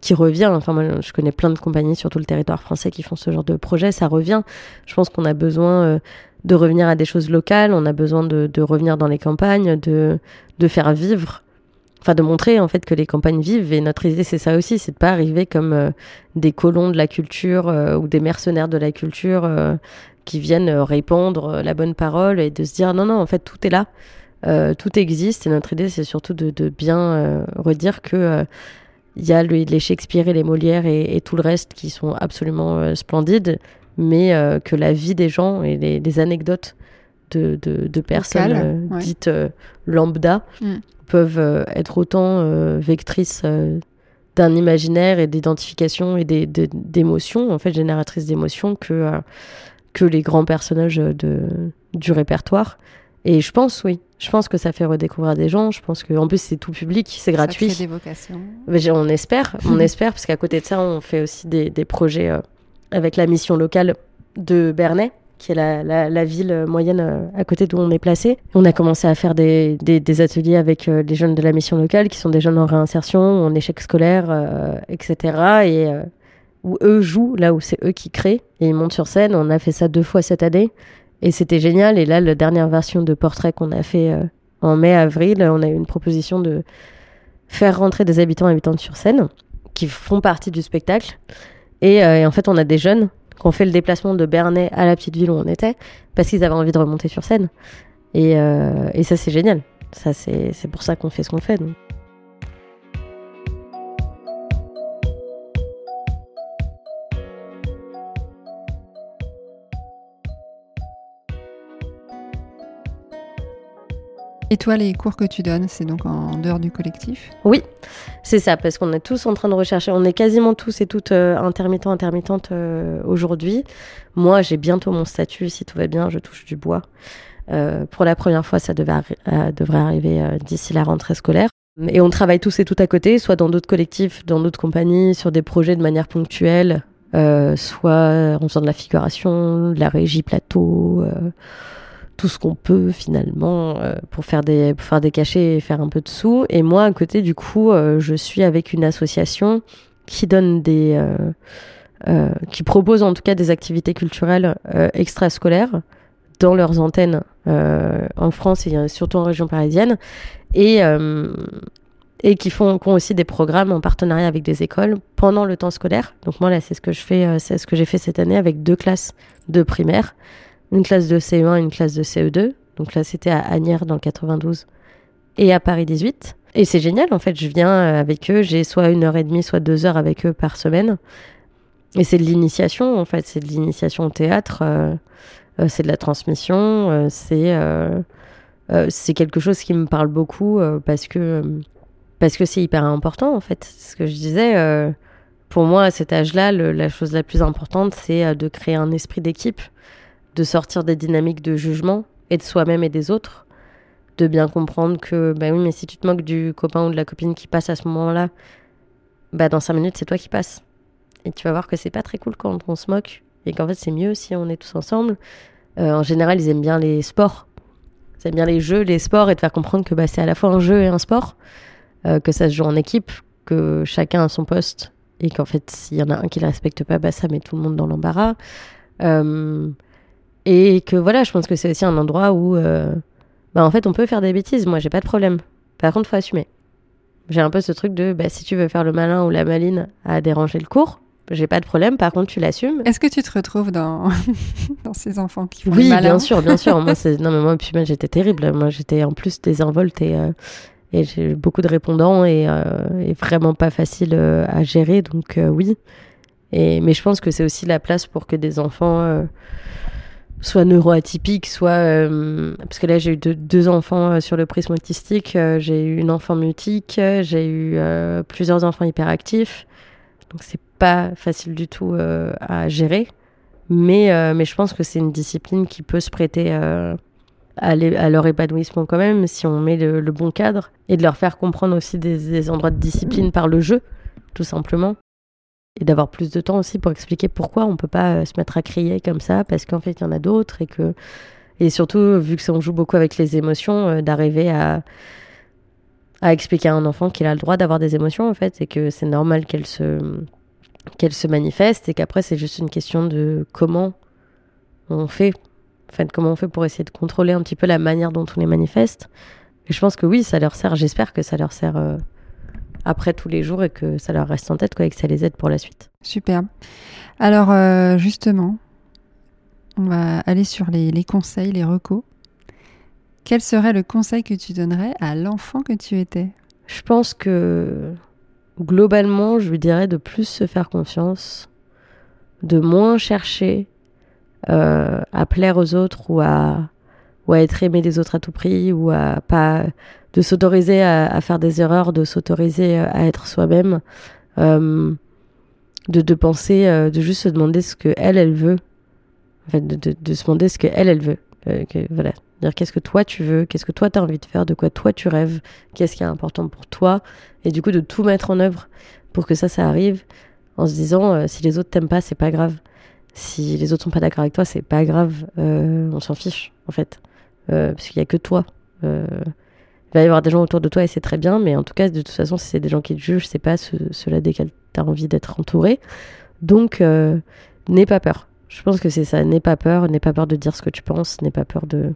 qui revient. Enfin, moi, je connais plein de compagnies sur tout le territoire français qui font ce genre de projet. Ça revient. Je pense qu'on a besoin de revenir à des choses locales. On a besoin de, revenir dans les campagnes, de, de faire vivre. Enfin, de montrer en fait que les campagnes vivent. Et notre idée, c'est ça aussi, c'est de pas arriver comme euh, des colons de la culture euh, ou des mercenaires de la culture euh, qui viennent répandre la bonne parole et de se dire non, non, en fait, tout est là. Tout existe. Et notre idée, c'est surtout de, bien redire que il y a le- les Shakespeare et les Molières et, tout le reste qui sont absolument splendides, mais euh, que la vie des gens et les, les anecdotes de, de, de personnes euh, ouais. dites euh, lambda Mm. peuvent être autant vectrices d'un imaginaire et d'identification et d'émotions, en fait, génératrices d'émotions que, que les grands personnages de, du répertoire. Et je pense, oui, je pense que ça fait redécouvrir des gens. Je pense qu'en plus, c'est tout public, c'est gratuit. Ça crée des vocations. Mais j'ai- on espère, on espère, parce qu'à côté de ça, on fait aussi des, des projets euh, avec la mission locale de Bernay, qui est la, ville moyenne euh, à côté d'où on est placé. On a commencé à faire des, ateliers avec euh, les jeunes de la mission locale, qui sont des jeunes en réinsertion, en échec scolaire, etc. Et euh, où eux jouent, là où c'est eux qui créent, et ils montent sur scène. On a fait ça deux fois cette année, et c'était génial. Et là, la dernière version de portrait qu'on a fait en mai-avril, on a eu une proposition de faire rentrer des habitants et habitantes sur scène qui font partie du spectacle Et, en fait, on a des jeunes qui ont fait le déplacement de Bernay à la petite ville où on était parce qu'ils avaient envie de remonter sur scène. Et, et ça, c'est génial. Ça, c'est pour ça qu'on fait ce qu'on fait. Et toi, les cours que tu donnes, c'est donc en dehors du collectif Oui, c'est ça, parce qu'on est tous en train de rechercher, on est quasiment tous et toutes euh, intermittents, intermittentes euh, aujourd'hui. Moi, j'ai bientôt mon statut, si tout va bien, je touche du bois. Euh, pour la première fois, ça devrait arriver d'ici la rentrée scolaire. Et on travaille tous et toutes à côté, soit dans d'autres collectifs, dans d'autres compagnies, sur des projets de manière ponctuelle, soit en faisant de la figuration, de la régie plateau tout ce qu'on peut finalement euh, pour faire des cachets et faire un peu de sous. Et moi à côté du coup euh, je suis avec une association qui donne des euh, qui propose en tout cas des activités culturelles extrascolaires dans leurs antennes en France et surtout en région parisienne. Et et qui font qui ont aussi des programmes en partenariat avec des écoles pendant le temps scolaire. Donc moi là, c'est ce que je fais, c'est ce que j'ai fait cette année avec deux classes de primaire une classe de CE1 et une classe de CE2. Donc là, c'était à Agnières dans le 92 et à Paris 18. Et c'est génial, en fait, je viens euh, avec eux, j'ai soit une heure et demie, soit deux heures avec eux par semaine. Et c'est de l'initiation, en fait, c'est de l'initiation au théâtre, euh, euh, c'est de la transmission, c'est c'est quelque chose qui me parle beaucoup parce que parce que c'est hyper important, en fait. Ce que je disais, pour moi, à cet âge-là, la chose la plus importante, c'est de créer un esprit d'équipe de sortir des dynamiques de jugement et de soi-même et des autres, de bien comprendre que, bah oui, mais si tu te moques du copain ou de la copine qui passe à ce moment-là, bah dans cinq minutes, c'est toi qui passes. Et tu vas voir que c'est pas très cool quand on se moque et qu'en fait, c'est mieux si on est tous ensemble. Euh, en général, ils aiment bien les sports. Ils aiment bien les jeux, les sports et de faire comprendre que bah, c'est à la fois un jeu et un sport, euh, que ça se joue en équipe, que chacun a son poste et qu'en fait, s'il y en a un qui ne respecte pas, bah, ça met tout le monde dans l'embarras. Euh, et que voilà, je pense que c'est aussi un endroit où, euh, bah, en fait, on peut faire des bêtises. Moi, j'ai pas de problème. Par contre, faut assumer. J'ai un peu ce truc de, bah, si tu veux faire le malin ou la maline à déranger le cours, j'ai pas de problème. Par contre, tu l'assumes. Est-ce que tu te retrouves dans, dans ces enfants qui font oui, malin bien sûr, bien sûr. moi, non, mais moi, puis j'étais terrible. Moi, j'étais en plus désinvolte et, euh, et j'ai beaucoup de répondants et, euh, et vraiment pas facile à gérer. Donc, oui. Et, mais je pense que c'est aussi la place pour que des enfants soit neuroatypique, soit euh, parce que là j'ai eu deux, enfants euh, sur le prisme autistique, euh, j'ai eu une enfant mutique, j'ai eu plusieurs enfants hyperactifs, donc c'est pas facile du tout à gérer, mais mais je pense que c'est une discipline qui peut se prêter à, à, leur épanouissement quand même si on met le, bon cadre. Et de leur faire comprendre aussi des endroits de discipline par le jeu, tout simplement et d'avoir plus de temps aussi pour expliquer pourquoi on peut pas euh, se mettre à crier comme ça parce qu'en fait il y en a d'autres et que et surtout vu que ça on joue beaucoup avec les émotions euh, d'arriver à à expliquer à un enfant qu'il a le droit d'avoir des émotions en fait et que c'est normal qu'elles se qu'elles se manifestent et qu'après c'est juste une question de comment on fait en comment on fait pour essayer de contrôler un petit peu la manière dont on les manifeste. Et je pense que oui ça leur sert j'espère que ça leur sert euh, après tous les jours et que ça leur reste en tête quoi, et que ça les aide pour la suite. Superbe. Alors euh, justement, on va aller sur les, conseils, les recos. Quel serait le conseil que tu donnerais à l'enfant que tu étais? Je pense que globalement, je lui dirais de plus se faire confiance, de moins chercher euh, à plaire aux autres ou à, ou à être aimé des autres à tout prix ou à pas de s'autoriser à, faire des erreurs, de s'autoriser euh, à être soi-même, euh, de, de, penser, euh, de juste se demander ce que elle, elle veut, en fait, de, de, se demander ce que elle, elle veut. Voilà, dire qu'est-ce que toi tu veux, qu'est-ce que toi tu as envie de faire, de quoi toi tu rêves, qu'est-ce qui est important pour toi, et du coup de tout mettre en œuvre pour que ça, ça arrive, en se disant si les autres t'aiment pas, c'est pas grave. Si les autres sont pas d'accord avec toi, c'est pas grave, on s'en fiche en fait, parce qu'il y a que toi. Il va y avoir des gens autour de toi et c'est très bien, mais en tout cas, de toute façon, si c'est des gens qui te jugent, c'est pas ceux-là desquels tu as envie d'être entouré. Donc, euh, n'aie pas peur. Je pense que c'est ça. N'aie pas peur. N'aie pas peur de dire ce que tu penses. N'aie pas peur de,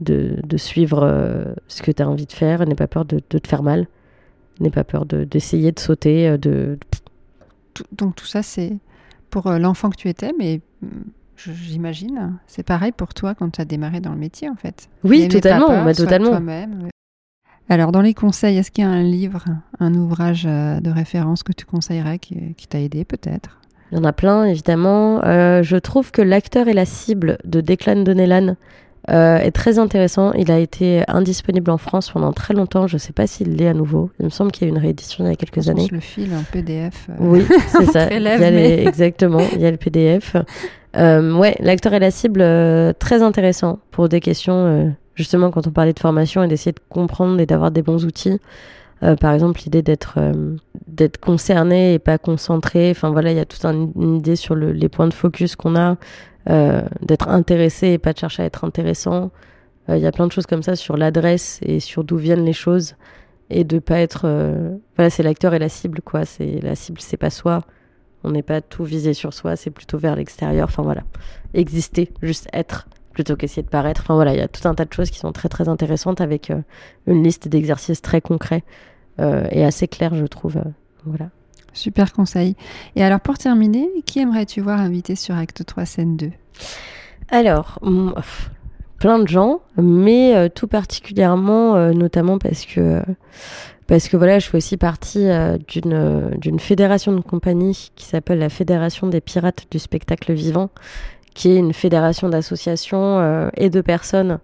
de, de suivre euh, ce que tu as envie de faire. N'aie pas peur de, de, te faire mal. N'aie pas peur d'essayer de, sauter. Euh, de... donc, tout ça, c'est pour euh, l'enfant que tu étais, mais mm, j'imagine, c'est pareil pour toi quand tu as démarré dans le métier en fait. Oui, totalement, bah, totalement. Alors, dans les conseils, est-ce qu'il y a un livre, un ouvrage euh, de référence que tu conseillerais qui, qui t'a aidé peut-être? Il y en a plein, évidemment. Euh, je trouve que l'acteur et la cible de Declan Donnellan euh, est très intéressant. Il a été indisponible en France pendant très longtemps. Je ne sais pas s'il l'est à nouveau. Il me semble qu'il y a eu une réédition il y a quelques je années. le file en PDF. Euh, oui, c'est ça. il y a Exactement, il y a le PDF. Euh, ouais, l'acteur et la cible, très intéressant pour des questions, justement, quand on parlait de formation et d'essayer de comprendre et d'avoir des bons outils. par exemple, l'idée d'être d'être concerné et pas concentré. Enfin voilà, il y a toute une idée sur le, les points de focus qu'on a, euh, d'être intéressé et pas de chercher à être intéressant. Euh, il y a plein de choses comme ça sur l'adresse et sur d'où viennent les choses et de pas être. Euh, voilà, c'est l'acteur et la cible, quoi. C'est la cible, c'est pas soi. On n'est pas tout visé sur soi, c'est plutôt vers l'extérieur. Enfin voilà, exister, juste être plutôt qu'essayer de paraître. Enfin voilà, il y a tout un tas de choses qui sont très très intéressantes avec une liste d'exercices très concrets et assez clairs, je trouve. voilà. Super conseil. Et alors pour terminer, qui aimerais-tu voir invité sur Acte 3 scène 2 Alors, plein de gens, mais euh, tout particulièrement, euh, notamment parce que, parce que voilà, je fais aussi partie euh, d'une, d'une fédération de compagnies qui s'appelle la Fédération des pirates du spectacle vivant, qui est une fédération d'associations et de personnes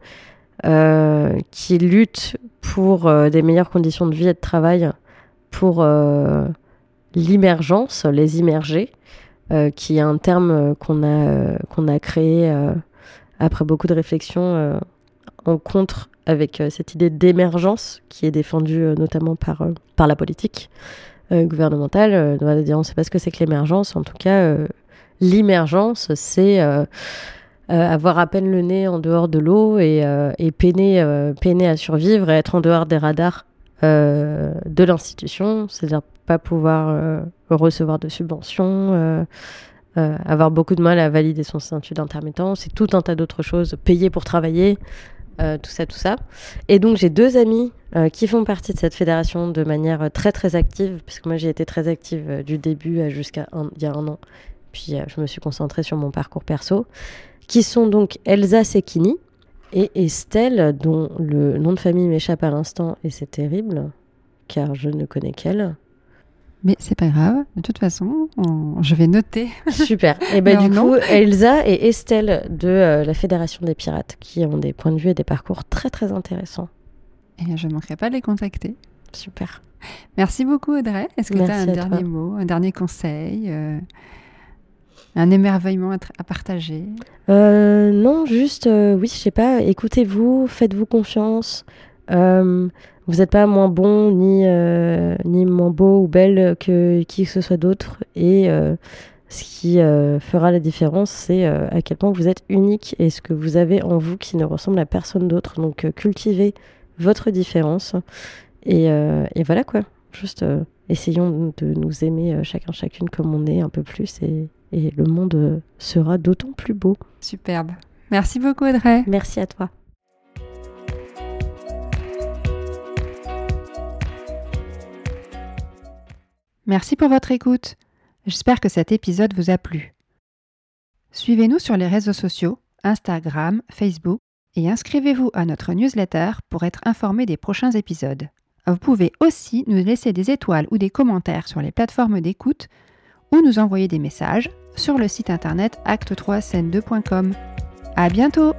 qui luttent pour des meilleures conditions de vie et de travail pour l'immergence, les immergés, euh, qui est un terme euh, qu'on a, euh, qu'on a créé après beaucoup de réflexions en contre avec cette idée d'émergence qui est défendue notamment par, par la politique gouvernementale. on ne sait pas ce que c'est que l'émergence. En tout cas, l'émergence, c'est avoir à peine le nez en dehors de l'eau et, peiner, peiner à survivre et être en dehors des radars de l'institution, c'est-à-dire pas pouvoir euh, recevoir de subventions, euh, euh, avoir beaucoup de mal à valider son statut d'intermittent, c'est tout un tas d'autres choses, payer pour travailler, tout ça, tout ça. Et donc j'ai deux amis qui font partie de cette fédération de manière très très active, puisque moi j'ai été très active du début jusqu'à il y a un an, puis je me suis concentrée sur mon parcours perso, qui sont donc Elsa Sekini et Estelle, dont le nom de famille m'échappe à l'instant, et c'est terrible, car je ne connais qu'elle. Mais c'est pas grave, de toute façon, je vais noter. Super. Et ben du coup, Elsa et Estelle de euh, la Fédération des Pirates, qui ont des points de vue et des parcours très très intéressants. Eh bien, je ne manquerai pas de les contacter. Super. Merci beaucoup Audrey. Est-ce que tu as un dernier mot, un dernier conseil euh, un émerveillement à, partager? Euh, Non, juste, oui, je sais pas, écoutez-vous, faites-vous confiance. Vous n'êtes pas moins bon ni, euh, ni moins beau ou belle que qui que ce soit d'autre. Et euh, ce qui euh, fera la différence, c'est à quel point vous êtes unique et ce que vous avez en vous qui ne ressemble à personne d'autre. Donc cultivez votre différence. Et, et voilà quoi. Juste essayons de nous aimer chacun chacune comme on est un peu plus et, et le monde sera d'autant plus beau. Superbe. Merci beaucoup Audrey. Merci à toi. Merci pour votre écoute. J'espère que cet épisode vous a plu. Suivez-nous sur les réseaux sociaux, Instagram, Facebook, et inscrivez-vous à notre newsletter pour être informé des prochains épisodes. Vous pouvez aussi nous laisser des étoiles ou des commentaires sur les plateformes d'écoute ou nous envoyer des messages sur le site internet acte3scène2.com. À bientôt!